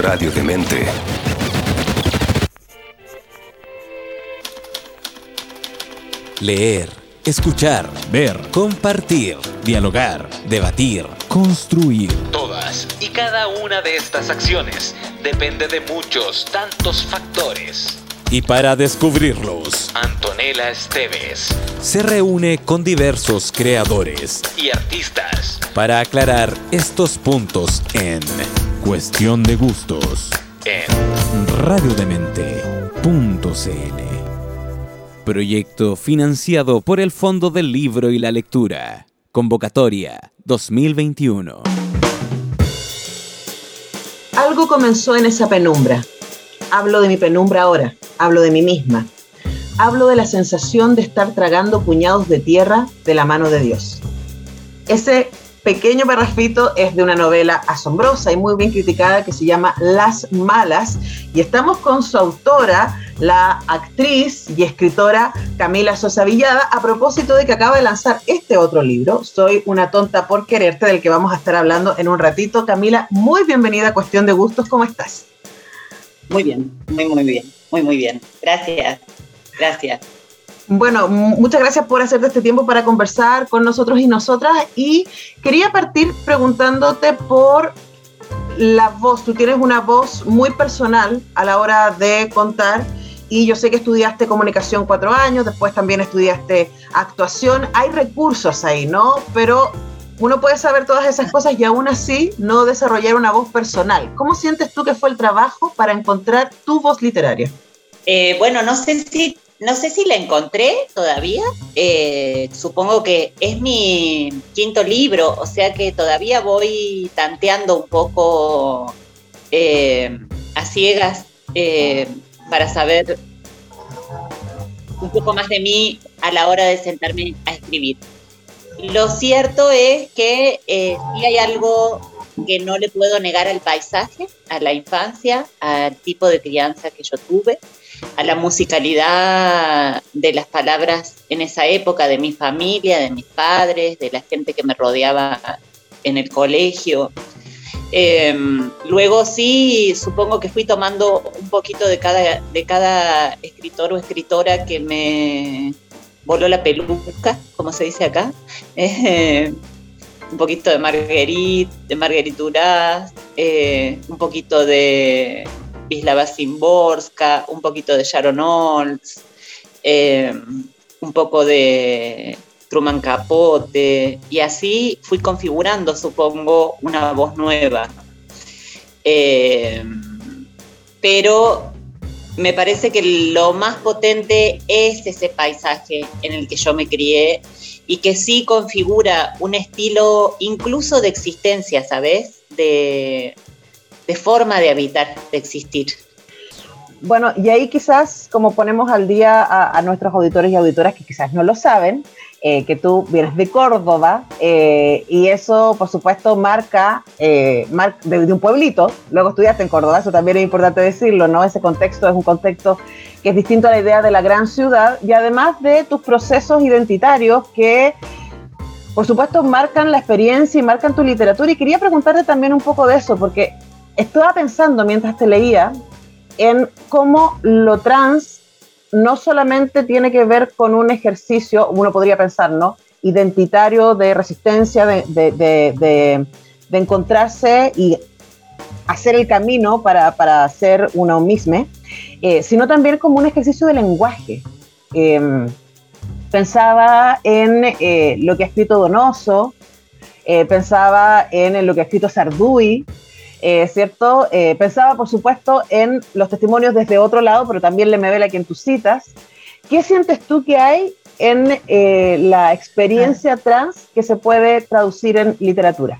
Radio Demente. Leer, escuchar, ver, compartir, dialogar, debatir, construir. Todas y cada una de estas acciones depende de muchos, tantos factores. Y para descubrirlos, Antonella Esteves se reúne con diversos creadores y artistas para aclarar estos puntos en Cuestión de Gustos en radiodemente.cl. Proyecto financiado por el Fondo del Libro y la Lectura. Convocatoria 2021. Algo comenzó en esa penumbra. Hablo de mi penumbra ahora, hablo de mí misma. Hablo de la sensación de estar tragando puñados de tierra de la mano de Dios. Ese pequeño parrafito es de una novela asombrosa y muy bien criticada que se llama Las Malas y estamos con su autora, la actriz y escritora Camila Sosa Villada, a propósito de que acaba de lanzar este otro libro, Soy una tonta por quererte, del que vamos a estar hablando en un ratito. Camila, muy bienvenida a Cuestión de Gustos, ¿cómo estás? Muy bien, muy, muy bien, muy, muy bien. Gracias, gracias. Bueno, muchas gracias por hacerte este tiempo para conversar con nosotros y nosotras. Y quería partir preguntándote por la voz. Tú tienes una voz muy personal a la hora de contar. Y yo sé que estudiaste comunicación cuatro años, después también estudiaste actuación. Hay recursos ahí, ¿no? Pero uno puede saber todas esas cosas y aún así no desarrollar una voz personal. ¿Cómo sientes tú que fue el trabajo para encontrar tu voz literaria? Eh, bueno, no sé si no sé si la encontré todavía. Eh, supongo que es mi quinto libro, o sea que todavía voy tanteando un poco eh, a ciegas para saber un poco más de mí a la hora de sentarme a escribir. Lo cierto es que eh, sí hay algo que no le puedo negar al paisaje, a la infancia, al tipo de crianza que yo tuve, a la musicalidad de las palabras en esa época de mi familia, de mis padres, de la gente que me rodeaba en el colegio. Em, luego sí, supongo que fui tomando un poquito de cada, de cada escritor o escritora que me, voló la peluca, como se dice acá. Eh, un poquito de Marguerite, de Marguerite Duras, eh, un poquito de Wisława Szymborska, un poquito de Sharon Olds, eh, un poco de Truman Capote, y así fui configurando, supongo, una voz nueva. pero me parece que lo más potente es ese paisaje en el que yo me crié y que sí configura un estilo incluso de existencia, ¿sabes? De, forma de habitar, de existir. Bueno, y ahí quizás, como ponemos al día a nuestros auditores y auditoras que quizás no lo saben, eh, que tú vienes de Córdoba eh, y eso, por supuesto, marca eh, de, un pueblito. Luego estudiaste en Córdoba, eso también es importante decirlo, ¿no? Ese contexto es un contexto que es distinto a la idea de la gran ciudad y además de tus procesos identitarios que, por supuesto, marcan la experiencia y marcan tu literatura. Y quería preguntarte también un poco de eso, porque estaba pensando mientras te leía en cómo lo trans no solamente tiene que ver con un ejercicio, uno podría pensar, ¿no? Identitario de resistencia, de, encontrarse y hacer el camino para, para ser uno mismo, eh, sino también como un ejercicio de lenguaje. Em, pensaba en eh, lo que ha escrito Donoso, eh, pensaba en lo que ha escrito Sarduy, eh, ¿cierto? Eh, pensaba, por supuesto, en los testimonios desde otro lado, pero también le me vela en tus citas. ¿Qué sientes tú que hay en eh, la experiencia trans que se puede traducir en literatura?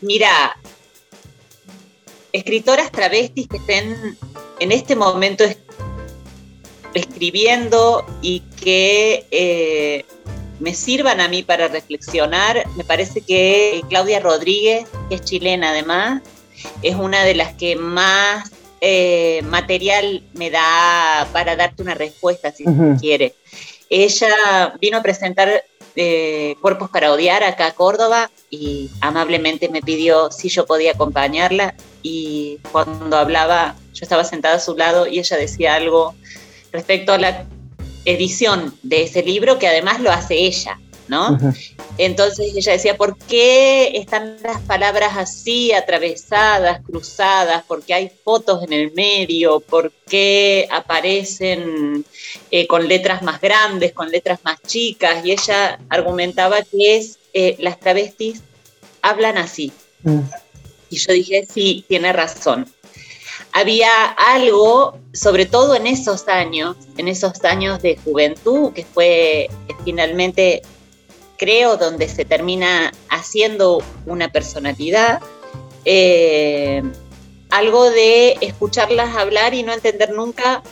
mira, escritoras travestis que estén en este momento escribiendo y que me sirvan a mí para reflexionar. Me parece que Claudia Rodríguez, que es chilena además, es una de las que más eh, material me da para darte una respuesta, si quiere. Ella vino a presentar eh, Cuerpos para Odiar acá a Córdoba y amablemente me pidió si yo podía acompañarla y cuando hablaba yo estaba sentada a su lado y ella decía algo respecto a la edición de ese libro que además lo hace ella. ¿no? Entonces ella decía, ¿por qué están las palabras así, atravesadas, cruzadas? ¿Por qué hay fotos en el medio? ¿Por qué aparecen eh, con letras más grandes, con letras más chicas? Y ella argumentaba que es, eh, las travestis hablan así. Mm. Y yo dije, sí, tiene razón. Había algo, sobre todo en esos años, en esos años de juventud, que fue finalmente creo, donde se termina haciendo una personalidad, eh, algo de escucharlas hablar y no entender nunca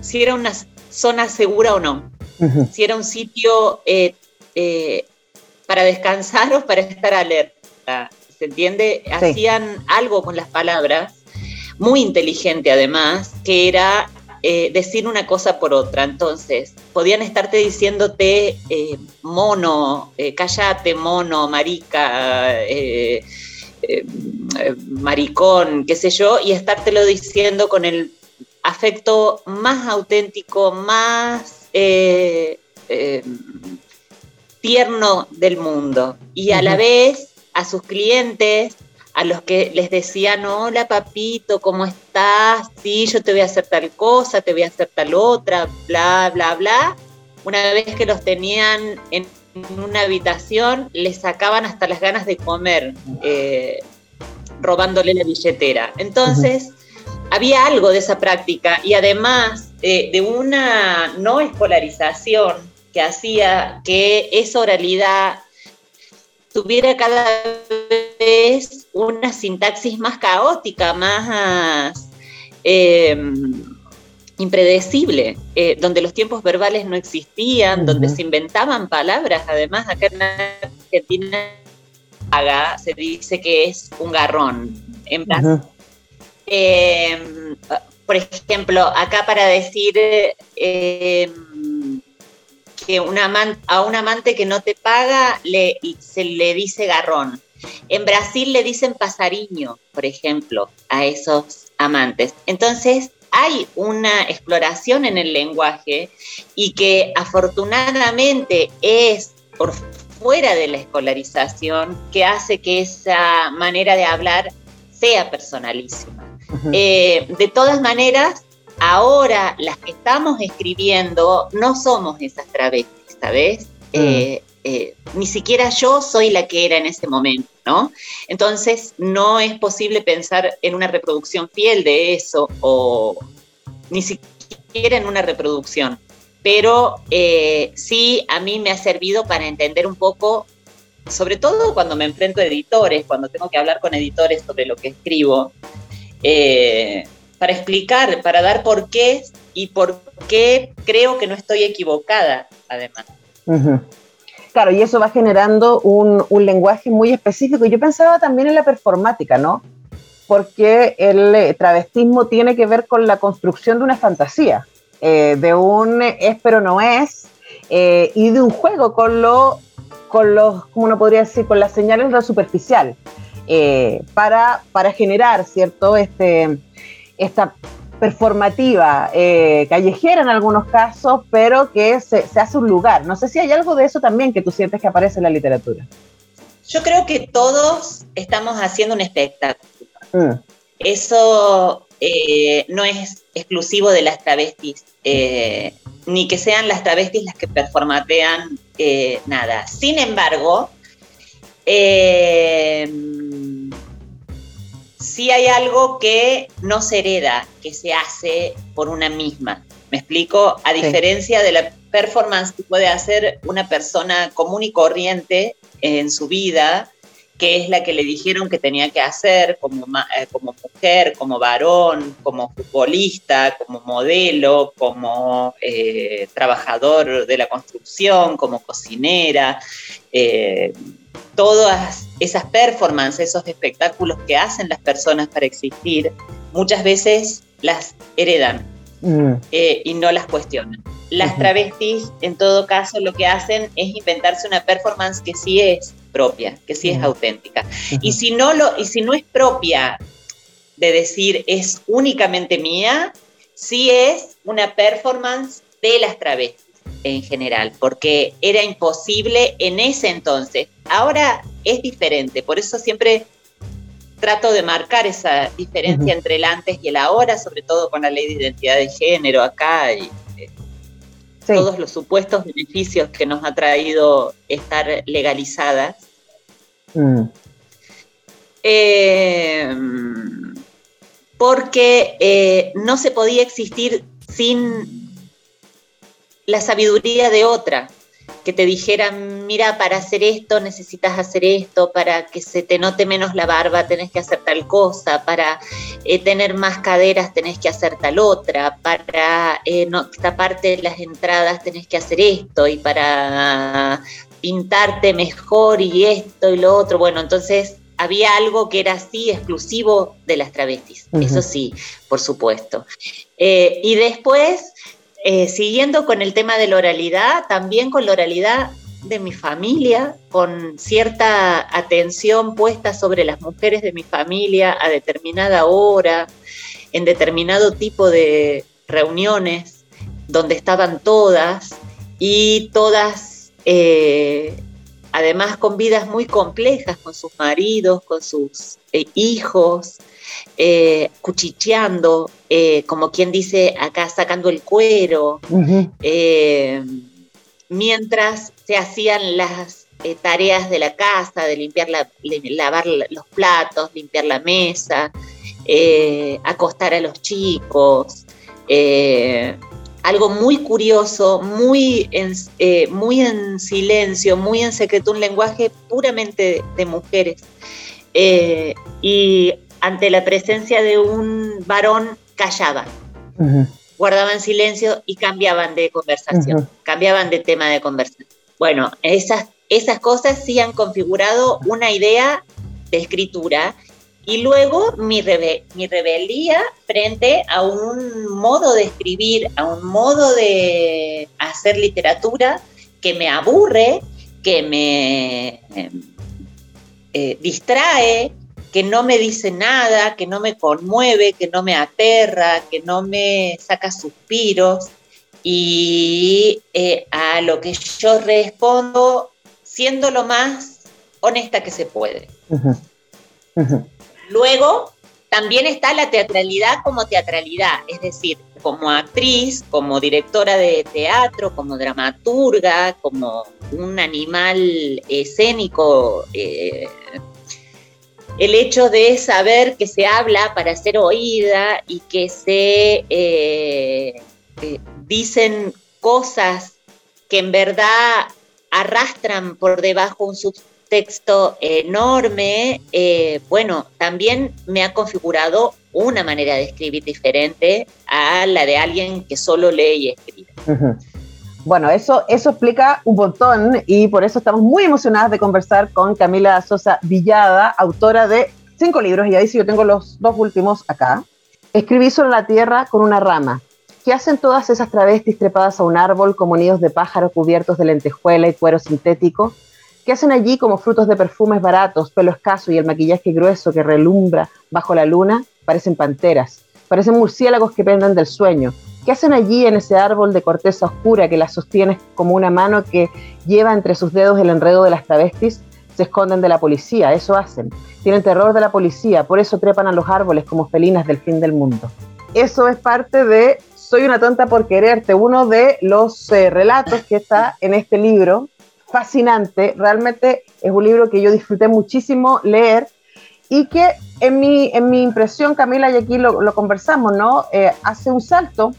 si era una zona segura o no, si era un sitio eh, eh, para descansar o para estar alerta. ¿Se entiende? Hacían algo con las palabras, muy inteligente además, que era eh, decir una cosa por otra. Entonces, podían estarte diciéndote eh, mono, eh, callate, mono, marica, maricón, qué sé yo, y estártelo diciendo con el afecto más auténtico, más tierno del mundo. Y a la vez a sus clientes a los que les decían, hola papito, ¿cómo estás? Sí, yo te voy a hacer tal cosa, te voy a hacer tal otra, bla, bla, bla. Una vez que los tenían en una habitación, les sacaban hasta las ganas de comer, eh, robándole la billetera. Entonces, había algo de esa práctica y además eh, de una no escolarización que hacía que esa oralidad tuviera cada vez una sintaxis más caótica, más em, impredecible, eh, donde los tiempos verbales no existían, donde se inventaban palabras, además acá en Argentina se dice que es un garrón. En em, por ejemplo, acá para decir que a un amante que no te paga le, se le dice garrón. En Brasil le dicen pasariño, por ejemplo, a esos amantes. Entonces, hay una exploración en el lenguaje y que afortunadamente es por fuera de la escolarización que hace que esa manera de hablar sea personalísima. Eh, de todas maneras, ahora las que estamos escribiendo no somos esas travestis, ¿sabes? Mm. Eh, eh, ni siquiera yo soy la que era en ese momento, ¿no? Entonces no es posible pensar en una reproducción fiel de eso ni siquiera en una reproducción. Pero eh, sí, a mí me ha servido para entender un poco, sobre todo cuando me enfrento a editores, cuando tengo que hablar con editores sobre lo que escribo, para explicar, para dar por qué y por qué creo que no estoy equivocada, además. Claro, y eso va generando un, lenguaje muy específico. Yo pensaba también en la performática, ¿no? Porque el eh, travestismo tiene que ver con la construcción de una fantasía, eh, de un es pero no es, eh, y de un juego con, lo, con los, ¿cómo uno podría decir? Con las señales de lo superficial, para, para generar, ¿cierto? Este, esta performativa, eh, callejera en algunos casos, pero que se, hace un lugar. No sé si hay algo de eso también que tú sientes que aparece en la literatura. Yo creo que todos estamos haciendo un espectáculo. Mm. Eso eh, no es exclusivo de las travestis, eh, ni que sean las travestis las que performatean nada. Sin embargo, sí hay algo que no se hereda, que se hace por una misma. ¿Me explico? A diferencia de la performance que puede hacer una persona común y corriente en su vida, que es la que le dijeron que tenía que hacer como, eh, como mujer, como varón, como futbolista, como modelo, como eh, trabajador de la construcción, como cocinera. Eh, todas esas performances, esos espectáculos que hacen las personas para existir, muchas veces las heredan mm. eh, y no las cuestionan. Las travestis, en todo caso, lo que hacen es inventarse una performance que sí es propia, que sí es auténtica. Y si no lo, y si no es propia de decir es únicamente mía, sí es una performance de las travestis en general, porque era imposible en ese entonces. Ahora es diferente, por eso siempre trato de marcar esa diferencia entre el antes y el ahora, sobre todo con la ley de identidad de género acá y eh, todos los supuestos beneficios que nos ha traído estar legalizadas. Mm. Eh, porque eh, no se podía existir sin la sabiduría de otra, que te dijeran, mira, para hacer esto necesitas hacer esto, para que se te note menos la barba tenés que hacer tal cosa, para eh, tener más caderas tenés que hacer tal otra, para eh, no, taparte las entradas tenés que hacer esto, y para pintarte mejor y esto y lo otro. Bueno, entonces había algo que era así exclusivo de las travestis, eso sí, por supuesto. Eh, y después eh, siguiendo con el tema de la oralidad, también con la oralidad de mi familia, con cierta atención puesta sobre las mujeres de mi familia a determinada hora, en determinado tipo de reuniones, donde estaban todas y todas, eh, además con vidas muy complejas, con sus maridos, con sus eh, hijos, eh, cuchicheando, eh, como quien dice acá, sacando el cuero, mientras se hacían las tareas de la casa, de limpiar la, lavar los platos, limpiar la mesa, acostar a los chicos. Algo muy curioso, muy en, muy en silencio, muy en secreto, un lenguaje puramente de, mujeres. y ante la presencia de un varón callaban, guardaban silencio y cambiaban de conversación, cambiaban de tema de conversación. Bueno, esas, esas cosas sí han configurado una idea de escritura y luego mi, mi rebeldía frente a un modo de escribir, a un modo de hacer literatura que me aburre, que me eh, distrae, que no me dice nada, que no me conmueve, que no me aterra, que no me saca suspiros. Y eh, a lo que yo respondo siendo lo más honesta que se puede. Luego, también está la teatralidad como teatralidad, es decir, como actriz, como directora de teatro, como dramaturga, como un animal escénico eh, el hecho de saber que se habla para ser oída y que se eh, eh, dicen cosas que en verdad arrastran por debajo un subtexto enorme, eh, bueno, también me ha configurado una manera de escribir diferente a la de alguien que solo lee y escribe. Bueno, eso, eso explica un montón y por eso estamos muy emocionadas de conversar con Camila Sosa Villada, autora de cinco libros, y ahí sí yo tengo los dos últimos acá. Escribí sobre la tierra con una rama. ¿Qué hacen todas esas travestis trepadas a un árbol como nidos de pájaro cubiertos de lentejuela y cuero sintético? ¿Qué hacen allí como frutos de perfumes baratos, pelo escaso y el maquillaje grueso que relumbra bajo la luna? Parecen panteras, parecen murciélagos que pendan del sueño, ¿Qué hacen allí en ese árbol de corteza oscura que las sostiene como una mano que lleva entre sus dedos el enredo de las travestis? Se esconden de la policía, eso hacen. Tienen terror de la policía, por eso trepan a los árboles como felinas del fin del mundo. Eso es parte de Soy una tonta por quererte, uno de los eh, relatos que está en este libro. Fascinante, realmente es un libro que yo disfruté muchísimo leer y que en mi, en mi impresión, Camila, y aquí lo, conversamos, ¿no? Eh, hace un salto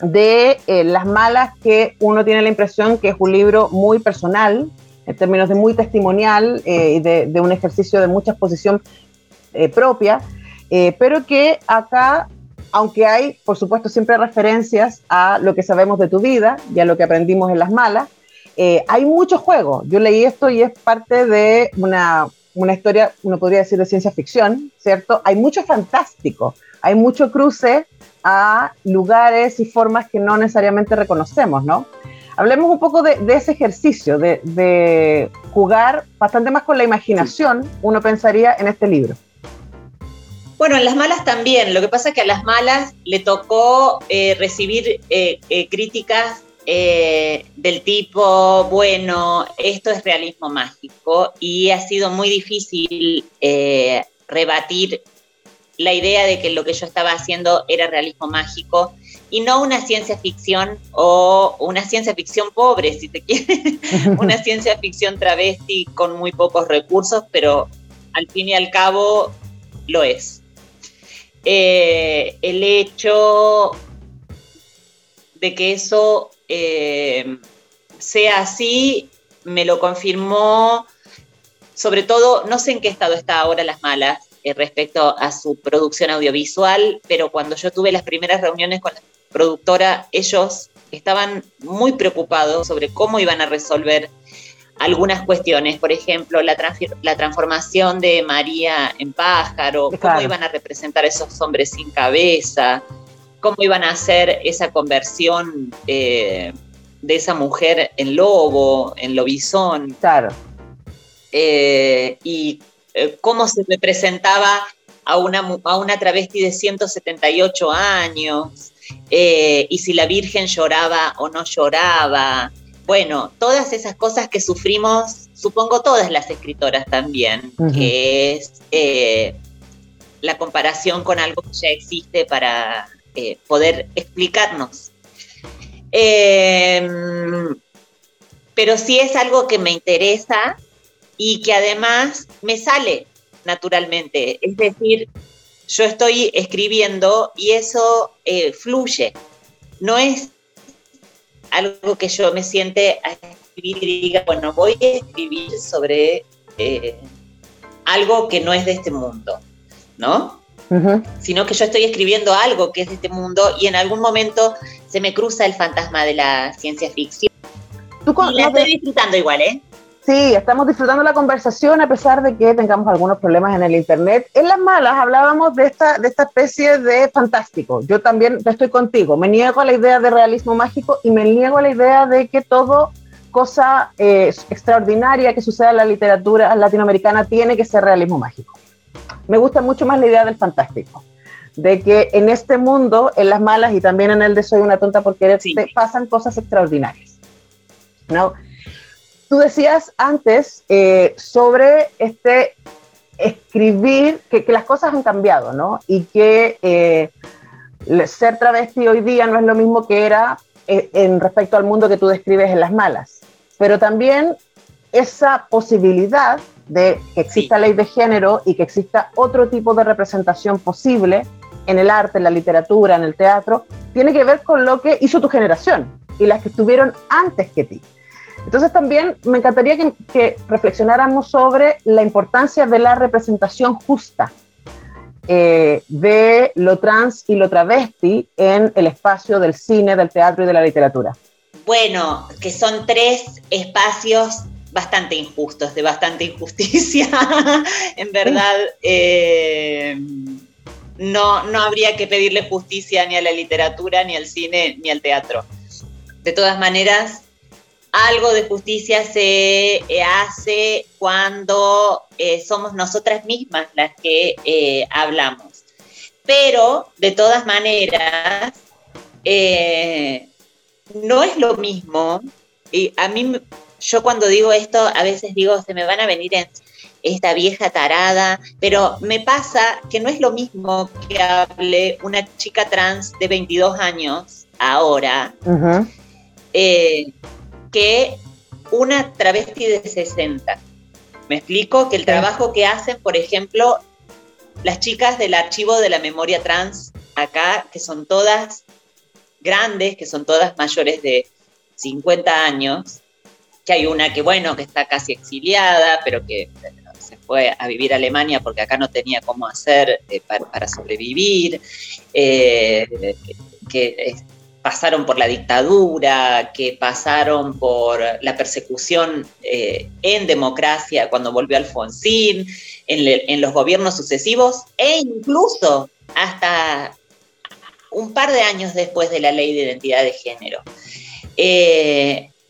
de eh, Las Malas, que uno tiene la impresión que es un libro muy personal, en términos de muy testimonial eh, y de, un ejercicio de mucha exposición eh, propia, pero que acá, aunque hay, por supuesto, siempre referencias a lo que sabemos de tu vida y a lo que aprendimos en Las Malas, hay mucho juego. Yo leí esto y es parte de una una historia, uno podría decir, de ciencia ficción, ¿cierto? Hay mucho fantástico, hay mucho cruce a lugares y formas que no necesariamente reconocemos, ¿no? Hablemos un poco de, ese ejercicio, de, jugar bastante más con la imaginación, uno pensaría en este libro. Bueno, en las malas también. Lo que pasa es que a las malas le tocó eh, recibir eh, eh, críticas del tipo, bueno, esto es realismo mágico y ha sido muy difícil rebatir la idea de que lo que yo estaba haciendo era realismo mágico y no una ciencia ficción o una ciencia ficción pobre, si te quiere, una ciencia ficción travesti con muy pocos recursos, pero al fin y al cabo lo es. Eh, el hecho de que eso eh, sea así me lo confirmó, sobre todo, no sé en qué estado está ahora Las Malas eh, respecto a su producción audiovisual, pero cuando yo tuve las primeras reuniones con la productora, ellos estaban muy preocupados sobre cómo iban a resolver algunas cuestiones, por ejemplo, la, la transformación de María en pájaro, cómo iban a representar a esos hombres sin cabeza, cómo iban a hacer esa conversión eh, de esa mujer en lobo, en lobizón. Claro. Eh, y eh, cómo se representaba a una, a una travesti de 178 años, y si la Virgen lloraba o no lloraba, bueno, todas esas cosas que sufrimos, supongo todas las escritoras también, que es eh, la comparación con algo que ya existe para eh, poder explicarnos. Em, pero sí es algo que me interesa y que además me sale naturalmente. Es decir, yo estoy escribiendo y eso eh, fluye. No es algo que yo me siente a escribir y diga, bueno, voy a escribir sobre eh, algo que no es de este mundo, ¿no? Sino que yo estoy escribiendo algo que es de este mundo y en algún momento se me cruza el fantasma de la ciencia ficción. ¿Tú y la estoy disfrutando igual, ¿eh? Sí, estamos disfrutando la conversación a pesar de que tengamos algunos problemas en el Internet. En las malas hablábamos de esta, de esta especie de fantástico. Yo también estoy contigo. Me niego a la idea de realismo mágico y me niego a la idea de que todo cosa eh, extraordinaria que suceda en la literatura latinoamericana tiene que ser realismo mágico. Me gusta mucho más la idea del fantástico, de que en este mundo, en las malas y también en el de Soy una tonta porque sí. pasan cosas extraordinarias. ¿no? Tú decías antes eh, sobre este escribir, que, las cosas han cambiado, ¿no? Y que eh, ser travesti hoy día no es lo mismo que era eh, en respecto al mundo que tú describes en las malas. Pero también esa posibilidad de que exista ley de género y que exista otro tipo de representación posible en el arte, en la literatura, en el teatro, tiene que ver con lo que hizo tu generación y las que estuvieron antes que ti. Entonces también me encantaría que, reflexionáramos sobre la importancia de la representación justa eh, de lo trans y lo travesti en el espacio del cine, del teatro y de la literatura. Bueno, que son tres espacios bastante injustos, de bastante injusticia. en verdad, eh, no, no habría que pedirle justicia ni a la literatura, ni al cine, ni al teatro. De todas maneras, algo de justicia se eh, hace cuando eh, somos nosotras mismas las que hablamos. Pero, de todas maneras, no es lo mismo. Y a mí, yo cuando digo esto, a veces digo, se me van a venir en esta vieja tarada, pero me pasa que no es lo mismo que hable una chica trans de 22 años ahora, que una travesti de 60. Me explico que el trabajo que hacen, por ejemplo, las chicas del archivo de la memoria trans acá, que son todas grandes, que son todas mayores de 50 años, que hay una que, bueno, que está casi exiliada, pero que se fue a vivir a Alemania porque acá no tenía cómo hacer eh, para, sobrevivir, eh, que pasaron por la dictadura, que pasaron por la persecución eh, en democracia cuando volvió Alfonsín, en, los gobiernos sucesivos e incluso hasta un par de años después de la ley de identidad de género.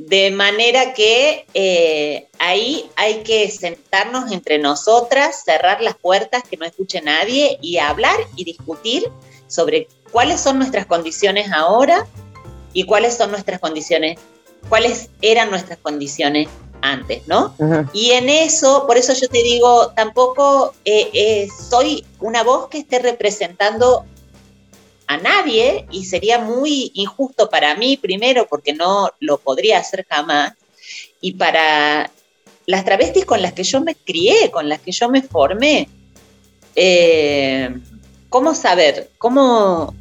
De manera que eh, ahí hay que sentarnos entre nosotras, cerrar las puertas, que no escuche nadie y hablar y discutir sobre cuáles son nuestras condiciones ahora y cuáles son nuestras condiciones, cuáles eran nuestras condiciones antes, ¿no? Y en eso, por eso yo te digo, tampoco eh, eh, soy una voz que esté representando a nadie y sería muy injusto para mí primero porque no lo podría hacer jamás y para las travestis con las que yo me crié, con las que yo me formé. Eh, ¿Cómo saber? ¿Cómo,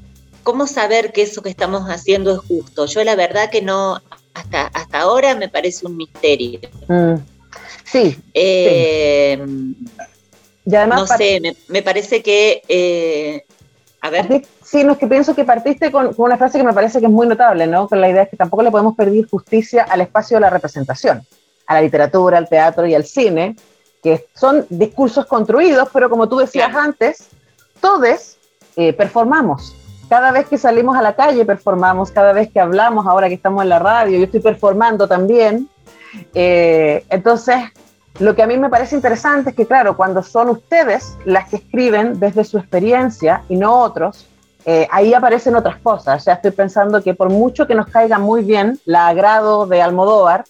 ¿Cómo saber que eso que estamos haciendo es justo? Yo la verdad que no, hasta, hasta ahora me parece un misterio. Mm. Sí. Eh, no sé, me, parece que... Eh, a ver. Sí, no es que pienso que partiste con, una frase que me parece que es muy notable, ¿no? Con la idea es que tampoco le podemos pedir justicia al espacio de la representación, a la literatura, al teatro y al cine, que son discursos construidos, pero como tú decías antes, todos eh, performamos cada vez que salimos a la calle performamos, cada vez que hablamos, ahora que estamos en la radio, yo estoy performando también. Eh, entonces, lo que a mí me parece interesante es que, claro, cuando son ustedes las que escriben desde su experiencia y no otros, eh, ahí aparecen otras cosas. O sea, estoy pensando que por mucho que nos caiga muy bien la agrado de Almodóvar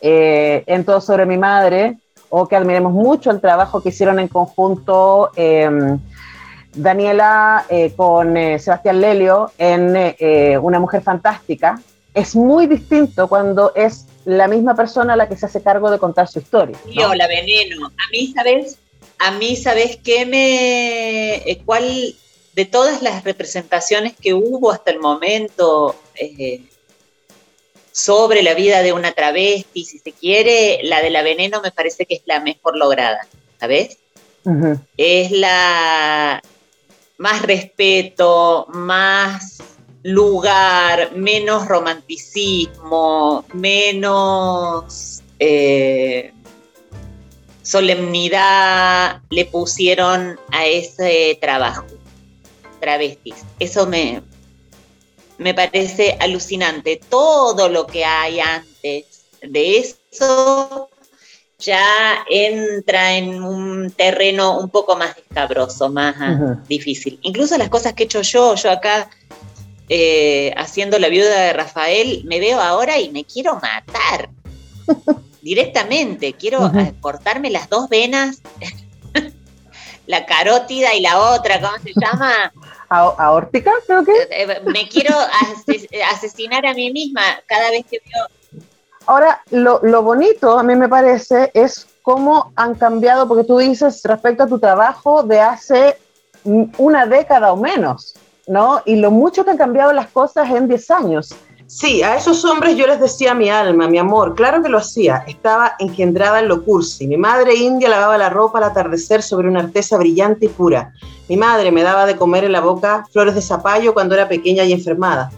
eh, en Todo sobre mi madre, o que admiremos mucho el trabajo que hicieron en conjunto Daniela eh, con Sebastián Lelio en Una Mujer Fantástica, es muy distinto cuando es la misma persona la que se hace cargo de contar su historia. Yo, la veneno. A mí, ¿sabes? A mí, ¿sabes qué me... cuál de todas las representaciones que hubo hasta el momento sobre la vida de una travesti, si se quiere, la de la veneno me parece que es la mejor lograda, ¿sabes? Es la, más respeto, más lugar, menos romanticismo, menos eh, solemnidad le pusieron a ese trabajo, travestis. Eso me, me parece alucinante. Todo lo que hay antes de eso ya entra en un terreno un poco más escabroso, más difícil. Incluso las cosas que he hecho yo, yo acá eh, haciendo la viuda de Rafael, me veo ahora y me quiero matar directamente. Quiero eh, cortarme las dos venas, la carótida y la otra, ¿cómo se llama? ¿Aórtica? Creo que. Eh, me quiero asesinar a mí misma cada vez que veo Ahora, lo, bonito a mí me parece es cómo han cambiado, porque tú dices respecto a tu trabajo de hace una década o menos, ¿no? Y lo mucho que han cambiado las cosas en 10 años. Sí, a esos hombres yo les decía mi alma, mi amor, claro que lo hacía, estaba engendrada en lo cursi. Mi madre india lavaba la ropa al atardecer sobre una artesa brillante y pura. Mi madre me daba de comer en la boca flores de zapallo cuando era pequeña y enfermada.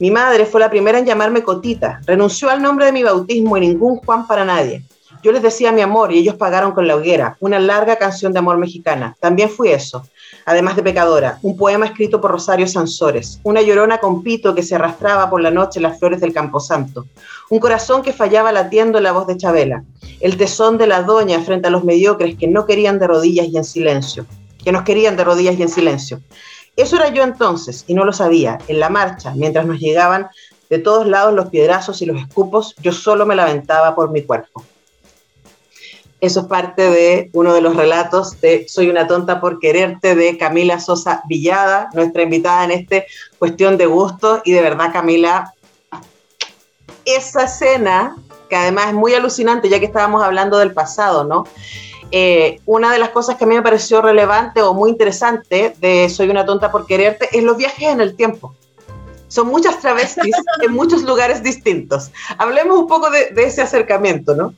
Mi madre fue la primera en llamarme Cotita. Renunció al nombre de mi bautismo y ningún Juan para nadie. Yo les decía mi amor y ellos pagaron con la hoguera, una larga canción de amor mexicana. También fui eso, además de pecadora, un poema escrito por Rosario Sansores, una llorona con pito que se arrastraba por la noche las flores del Camposanto, un corazón que fallaba latiendo la voz de Chabela, el tesón de la doña frente a los mediocres que no querían de rodillas y en silencio, que nos querían de rodillas y en silencio. Eso era yo entonces, y no lo sabía. En la marcha, mientras nos llegaban de todos lados los piedrazos y los escupos, yo solo me lamentaba por mi cuerpo. Eso es parte de uno de los relatos de Soy una tonta por quererte de Camila Sosa Villada, nuestra invitada en este cuestión de gusto. Y de verdad, Camila, esa escena, que además es muy alucinante, ya que estábamos hablando del pasado, ¿no? Eh, una de las cosas que a mí me pareció relevante o muy interesante de Soy una tonta por quererte es los viajes en el tiempo. Son muchas travestis en muchos lugares distintos. Hablemos un poco de, ese acercamiento, ¿no?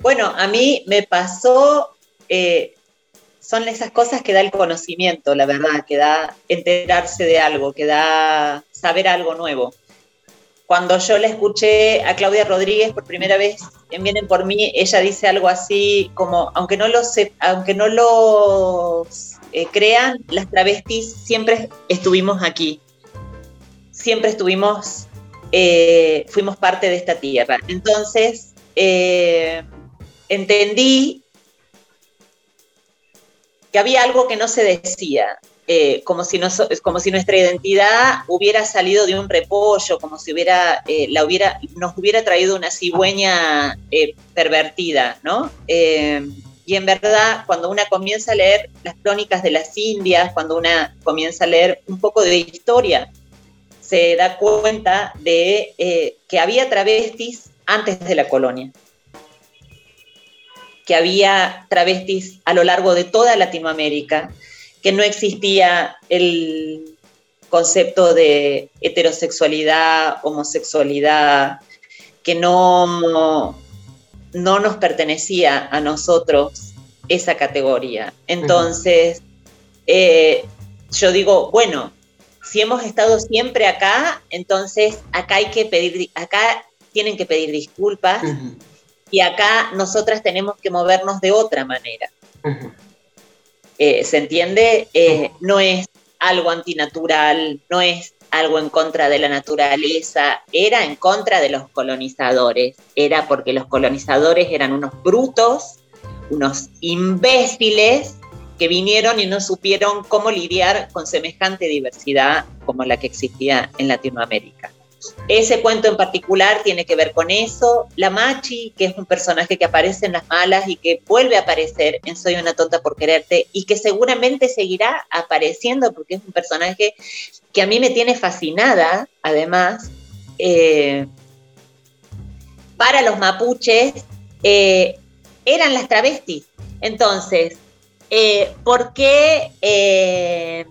Bueno, a mí me pasó, eh, son esas cosas que da el conocimiento, la verdad, que da enterarse de algo, que da saber algo nuevo. Cuando yo le escuché a Claudia Rodríguez por primera vez en Vienen por mí, ella dice algo así como, aunque no lo, aunque no lo eh, crean, las travestis siempre estuvimos aquí, siempre estuvimos, eh, fuimos parte de esta tierra. Entonces, entendí que había algo que no se decía, eh, como, si como si nuestra identidad hubiera salido de un repollo, como si hubiera, eh, la hubiera, nos hubiera traído una cigüeña eh, pervertida, ¿no? y en verdad, cuando una comienza a leer las crónicas de las Indias, cuando una comienza a leer un poco de historia, se da cuenta de que había travestis antes de la colonia que había travestis a lo largo de toda Latinoamérica, que no existía el concepto de heterosexualidad, homosexualidad, que no, no nos pertenecía a nosotros esa categoría. Entonces, eh, yo digo, bueno, si hemos estado siempre acá, entonces acá hay que pedir, acá tienen que pedir disculpas, y acá nosotras tenemos que movernos de otra manera. Eh, ¿Se entiende? Eh, no es algo antinatural, no es algo en contra de la naturaleza, era en contra de los colonizadores, era porque los colonizadores eran unos brutos, unos imbéciles que vinieron y no supieron cómo lidiar con semejante diversidad como la que existía en Latinoamérica. Ese cuento en particular tiene que ver con eso. La Machi, que es un personaje que aparece en Las Malas y que vuelve a aparecer en Soy una tonta por quererte y que seguramente seguirá apareciendo porque es un personaje que a mí me tiene fascinada, además. Eh, para los mapuches eh, eran las travestis. Entonces, eh, ¿por qué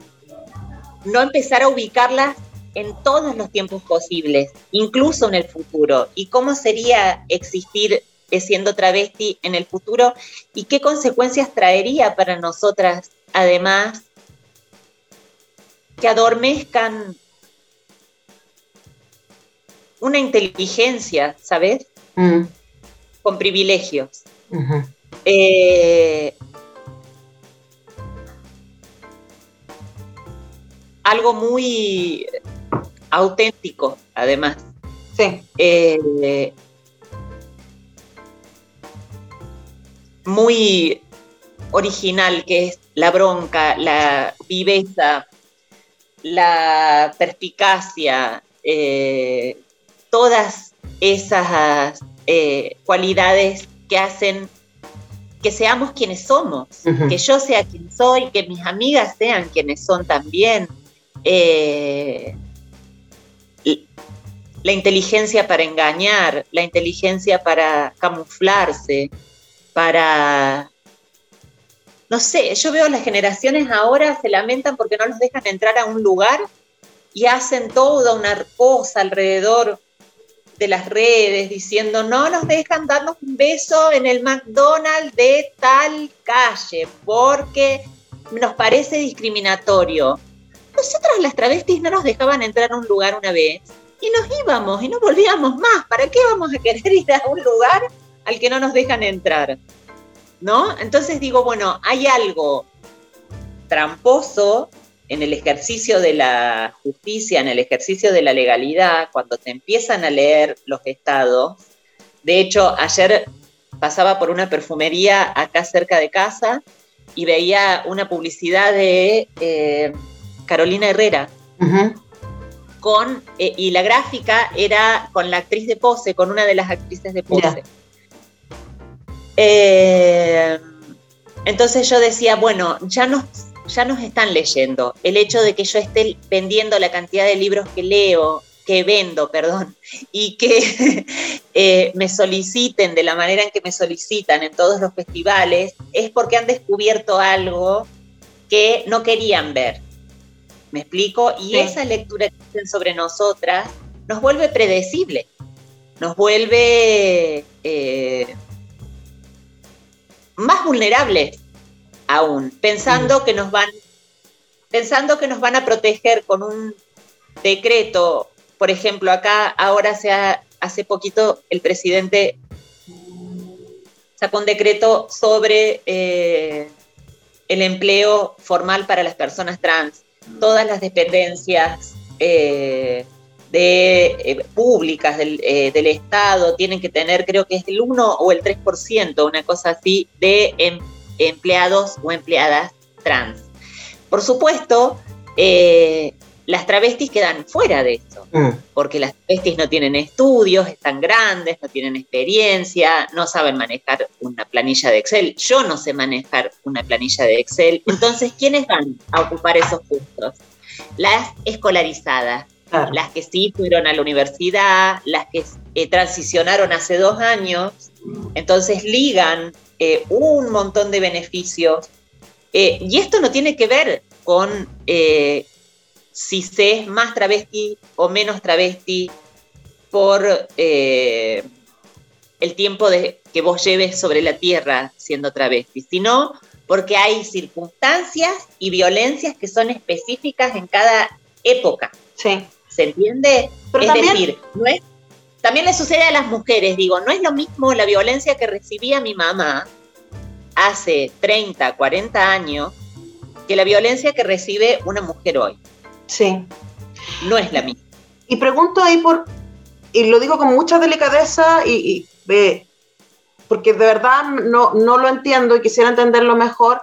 no empezar a ubicarlas en todos los tiempos posibles, incluso en el futuro. ¿Y cómo sería existir siendo travesti en el futuro? ¿Y qué consecuencias traería para nosotras, además, que adormezcan una inteligencia, ¿sabes? Mm. Con privilegios. eh, algo muy auténtico, además. Sí. Eh, muy original, que es la bronca, la viveza, la perspicacia, eh, todas esas eh, cualidades que hacen que seamos quienes somos, que yo sea quien soy, que mis amigas sean quienes son también la inteligencia para engañar, la inteligencia para camuflarse, para... No sé, yo veo las generaciones ahora se lamentan porque no los dejan entrar a un lugar y hacen toda una cosa alrededor de las redes diciendo no nos dejan darnos un beso en el McDonald's de tal calle porque nos parece discriminatorio. Nosotras las travestis no nos dejaban entrar a un lugar una vez y nos íbamos y no volvíamos más. ¿Para qué vamos a querer ir a un lugar al que no nos dejan entrar? ¿No? Entonces digo, bueno, hay algo tramposo en el ejercicio de la justicia, en el ejercicio de la legalidad, cuando te empiezan a leer los estados. De hecho, ayer pasaba por una perfumería acá cerca de casa y veía una publicidad de eh, Carolina Herrera con, eh, y la gráfica era con la actriz de pose, con una de las actrices de pose. Eh, entonces yo decía, bueno, ya nos, ya nos están leyendo. El hecho de que yo esté vendiendo la cantidad de libros que leo, que vendo, perdón, y que eh, me soliciten de la manera en que me solicitan en todos los festivales, es porque han descubierto algo que no querían ver. ¿Me explico? Y esa lectura que hacen sobre nosotras nos vuelve predecible, nos vuelve eh, más vulnerables aún, pensando que nos van, pensando que nos van a proteger con un decreto. Por ejemplo, acá ahora se hace poquito el presidente sacó un decreto sobre eh, el empleo formal para las personas trans. Todas las dependencias eh, de, eh, públicas del, Estado tienen que tener, creo que es el 1 o el 3%, una cosa así, de em, empleados o empleadas trans. Por supuesto, las travestis quedan fuera de esto, mm. porque las travestis no tienen estudios, están grandes, no tienen experiencia, no saben manejar una planilla de Excel. Yo no sé manejar una planilla de Excel. Entonces, ¿quiénes van a ocupar esos puestos? Las escolarizadas, las que sí fueron a la universidad, las que eh, transicionaron hace dos años, entonces ligan eh, un montón de beneficios. Eh, y esto no tiene que ver con si se es más travesti o menos travesti por eh, el tiempo de, que vos lleves sobre la tierra siendo travesti, sino porque hay circunstancias y violencias que son específicas en cada época. Sí. ¿Se entiende? es decir, no es, también le sucede a las mujeres, digo, no es lo mismo la violencia que recibía mi mamá hace 30, 40 años que la violencia que recibe una mujer hoy. Sí. No es la misma. Y pregunto ahí por, y lo digo con mucha delicadeza y, porque de verdad no, no lo entiendo y quisiera entenderlo mejor,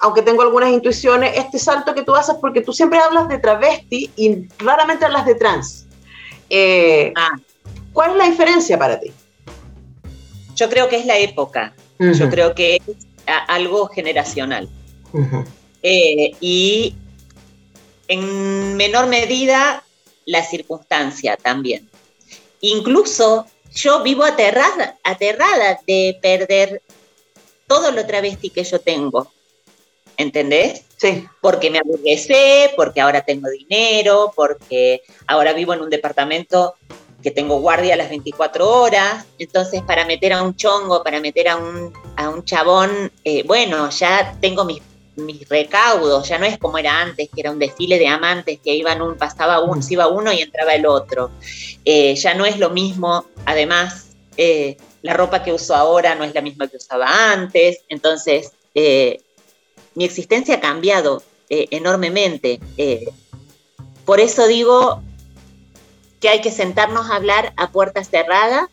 aunque tengo algunas intuiciones, este salto que tú haces, porque tú siempre hablas de travesti y raramente hablas de trans. Eh, ah. ¿Cuál es la diferencia para ti? Yo creo que es la época, yo creo que es algo generacional. Eh, y en menor medida la circunstancia también. Incluso yo vivo aterrada, aterrada de perder todo lo travesti que yo tengo. ¿Entendés? Sí. Porque me aburguesé, porque ahora tengo dinero, porque ahora vivo en un departamento que tengo guardia las 24 horas. Entonces, para meter a un chongo, para meter a un, a un chabón, eh, bueno, ya tengo mis mis recaudos, ya no es como era antes, que era un desfile de amantes que iban un, pasaba uno, se iba uno y entraba el otro. Eh, ya no es lo mismo, además, eh, la ropa que uso ahora no es la misma que usaba antes, entonces eh, mi existencia ha cambiado enormemente. por eso digo que hay que sentarnos a hablar a puertas cerradas,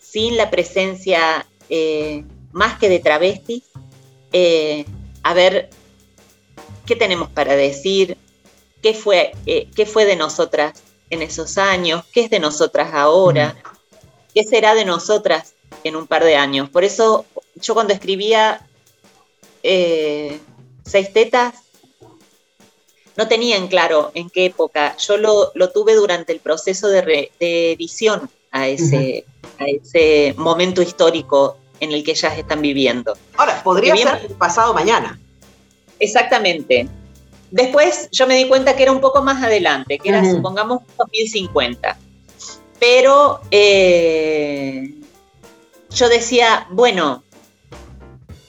sin la presencia más que de travestis, a ver qué tenemos para decir, qué fue, eh, qué fue de nosotras en esos años, qué es de nosotras ahora, qué será de nosotras en un par de años. Por eso yo cuando escribía eh, Seis Tetas, no tenía en claro en qué época. Yo lo, tuve durante el proceso de, edición a ese, a ese momento histórico en el que ellas están viviendo. Ahora, podría ser pasado mañana. Exactamente. Después yo me di cuenta que era un poco más adelante, que era, supongamos, 2050. Pero eh, yo decía, bueno,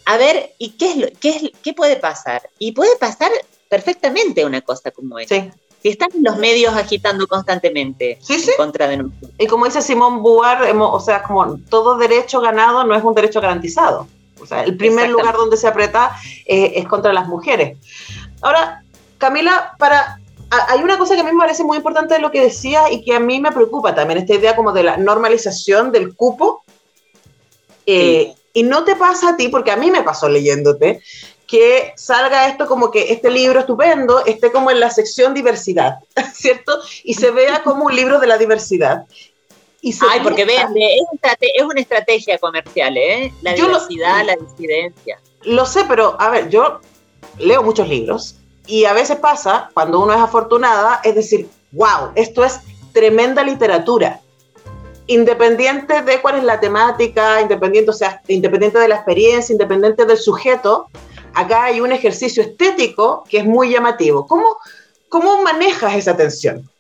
a ver, ¿y qué, es lo, qué, es, qué puede pasar? Y puede pasar perfectamente una cosa como esta. Si están los medios agitando constantemente en contra de nosotros. Y como dice Simón Buar, o sea, como todo derecho ganado no es un derecho garantizado. O sea, el primer lugar donde se aprieta eh, es contra las mujeres. Ahora, Camila, para hay una cosa que a mí me parece muy importante de lo que decía y que a mí me preocupa también, esta idea como de la normalización del cupo. Eh, y no te pasa a ti, porque a mí me pasó leyéndote, que salga esto como que este libro estupendo esté como en la sección diversidad, ¿cierto? Y se vea como un libro de la diversidad. Ay, porque vende, es, una estrategia comercial, ¿eh? La diversidad, la disidencia. Lo sé, pero a ver, yo leo muchos libros y a veces pasa, cuando uno es afortunada, es decir, wow, esto es tremenda literatura. Independiente de cuál es la temática, independiente, o sea, independiente de la experiencia, independiente del sujeto, acá hay un ejercicio estético que es muy llamativo. ¿Cómo, cómo manejas esa tensión?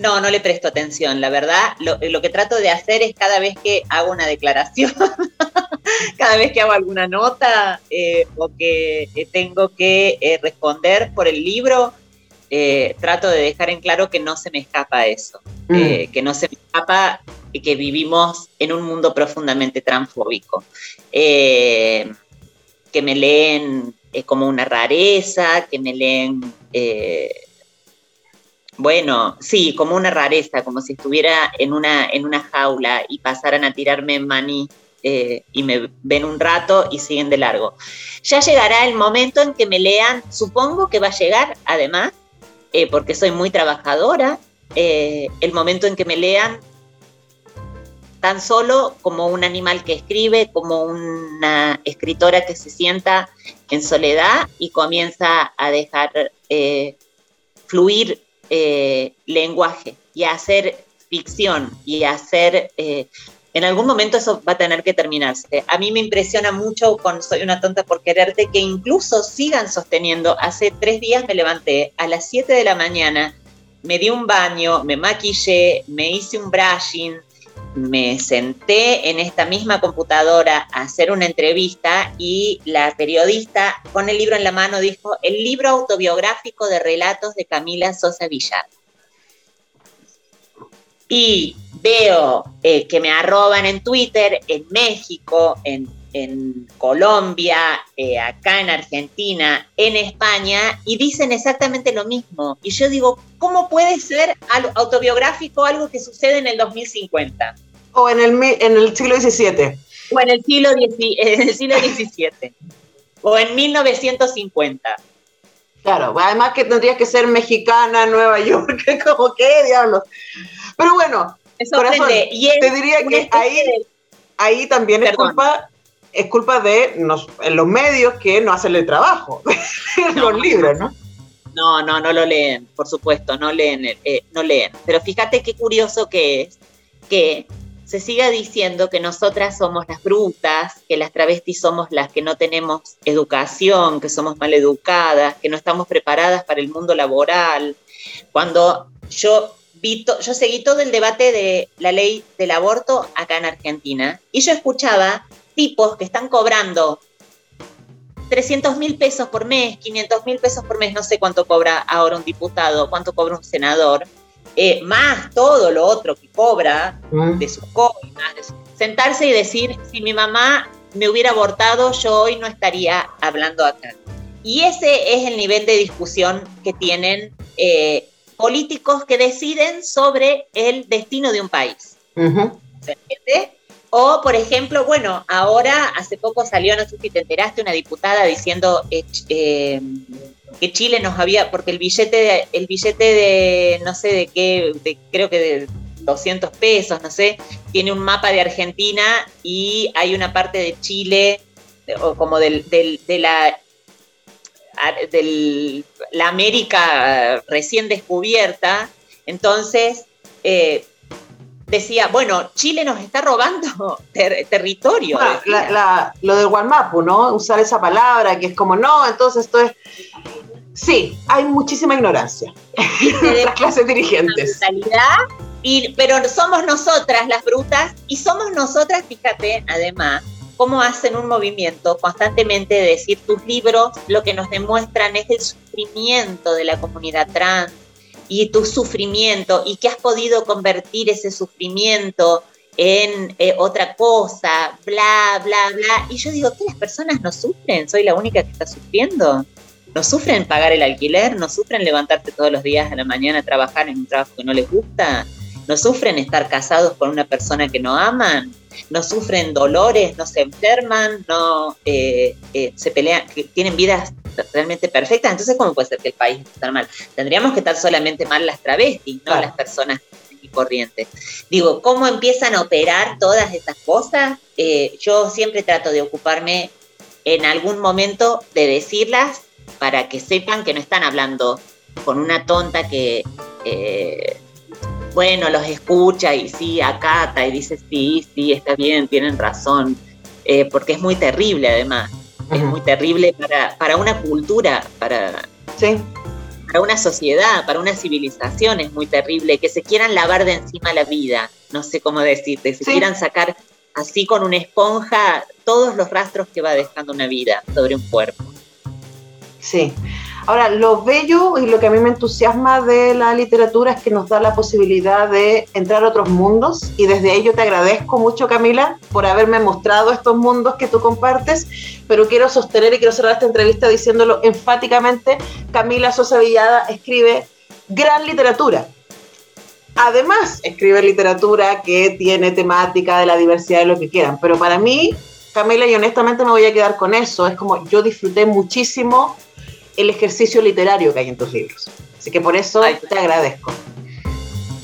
No, no le presto atención, la verdad. Lo, lo, que trato de hacer es cada vez que hago una declaración, cada vez que hago alguna nota eh, o que eh, tengo que eh, responder por el libro, trato de dejar en claro que no se me escapa eso, mm. que no se me escapa que vivimos en un mundo profundamente transfóbico. que me leen como una rareza, que me leen bueno, sí, como una rareza, como si estuviera en una, en una jaula y pasaran a tirarme maní eh, y me ven un rato y siguen de largo. Ya llegará el momento en que me lean, supongo que va a llegar, además, eh, porque soy muy trabajadora, eh, el momento en que me lean tan solo como un animal que escribe, como una escritora que se sienta en soledad y comienza a dejar fluir eh, lenguaje y hacer ficción y hacer... Eh, en algún momento eso va a tener que terminarse. A mí me impresiona mucho con Soy una tonta por quererte que incluso sigan sosteniendo. Hace tres días me levanté a las 7 de la mañana, me di un baño, me maquillé, me hice un brushing, me senté en esta misma computadora a hacer una entrevista y la periodista con el libro en la mano dijo, el libro autobiográfico de relatos de Camila Sosa Villar. Y veo eh, que me arroban en Twitter, en México, en en Colombia, eh, acá en Argentina, en España, y dicen exactamente lo mismo. Y yo digo, ¿cómo puede ser autobiográfico algo que sucede en el 2050? O en el, en el siglo XVII. O en el siglo, en el siglo XVII. o en 1950. Claro, además que tendrías que ser mexicana, Nueva York, como que diablos. Pero bueno, corazón, te diría que ahí, ahí también es culpa es culpa de los medios que no hacen el trabajo, los libros, ¿no? No, no, no lo leen, por supuesto, no leen, eh, no leen. Pero fíjate qué curioso que es que se siga diciendo que nosotras somos las brutas, que las travestis somos las que no tenemos educación, que somos mal educadas, que no estamos preparadas para el mundo laboral. Cuando yo vi yo seguí todo el debate de la ley del aborto acá en Argentina y yo escuchaba tipos que están cobrando 300 mil pesos por mes, 500 mil pesos por mes, no sé cuánto cobra ahora un diputado, cuánto cobra un senador, eh, más todo lo otro que cobra mm. de sus coimas, sentarse y decir, si mi mamá me hubiera abortado, yo hoy no estaría hablando acá. Y ese es el nivel de discusión que tienen eh, políticos que deciden sobre el destino de un país. ¿Se entiende? O, por ejemplo, bueno, ahora hace poco salió, no sé si te enteraste, una diputada diciendo eh, eh, que Chile nos había, porque el billete, de, el billete de, no sé de qué, creo que de 200 pesos, no sé, tiene un mapa de Argentina y hay una parte de Chile, o como del, de la de la América recién descubierta, entonces eh, decía, bueno, Chile nos está robando territorio. lo del Guanmapu, ¿no? Usar esa palabra que es como, no, entonces esto es... Sí, hay muchísima ignorancia de las clases dirigentes. Y, pero somos nosotras las brutas y somos nosotras, fíjate, además, cómo hacen un movimiento constantemente de decir tus libros lo que nos demuestran es el sufrimiento de la comunidad trans, y tu sufrimiento y que has podido convertir ese sufrimiento en eh, otra cosa, bla, bla, bla. Y yo digo, ¿qué las personas no sufren? ¿Soy la única que está sufriendo? ¿No sufren pagar el alquiler? ¿No sufren levantarte todos los días a la mañana a trabajar en un trabajo que no les gusta? ¿No sufren estar casados con una persona que no aman? ¿No sufren dolores? ¿No se enferman? ¿No eh, eh, se pelean? ¿Tienen vidas realmente perfectas, entonces ¿cómo puede ser que el país esté mal? Tendríamos que estar solamente mal las travestis, no las personas corrientes. Digo, ¿cómo empiezan a operar todas estas cosas? Eh, yo siempre trato de ocuparme en algún momento de decirlas para que sepan que no están hablando con una tonta que, eh, bueno, los escucha y sí, acata y dice, sí, sí, está bien, tienen razón, eh, porque es muy terrible además es muy terrible para, para una cultura, para... Sí. para una sociedad, para una civilización es muy terrible, que se quieran lavar de encima la vida, no sé cómo decirte, se quieran sacar así con una esponja todos los rastros que va dejando una vida sobre un cuerpo. Sí. Ahora, lo bello y lo que a mí me entusiasma de la literatura es que nos da la posibilidad de entrar a otros mundos y desde ello te agradezco mucho, Camila, por haberme mostrado estos mundos que tú compartes, pero quiero sostener y quiero cerrar esta entrevista diciéndolo enfáticamente, Camila Sosa Villada escribe gran literatura. Además, escribe literatura que tiene temática de la diversidad de lo que quieran, pero para mí, Camila, y honestamente me voy a quedar con eso, es como yo disfruté muchísimo el ejercicio literario que hay en tus libros. Así que por eso te agradezco.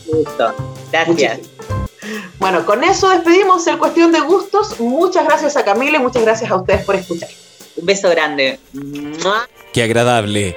Gusto. Gracias. Bueno, con eso despedimos el Cuestión de Gustos. Muchas gracias a Camila y muchas gracias a ustedes por escuchar. Un beso grande. Qué agradable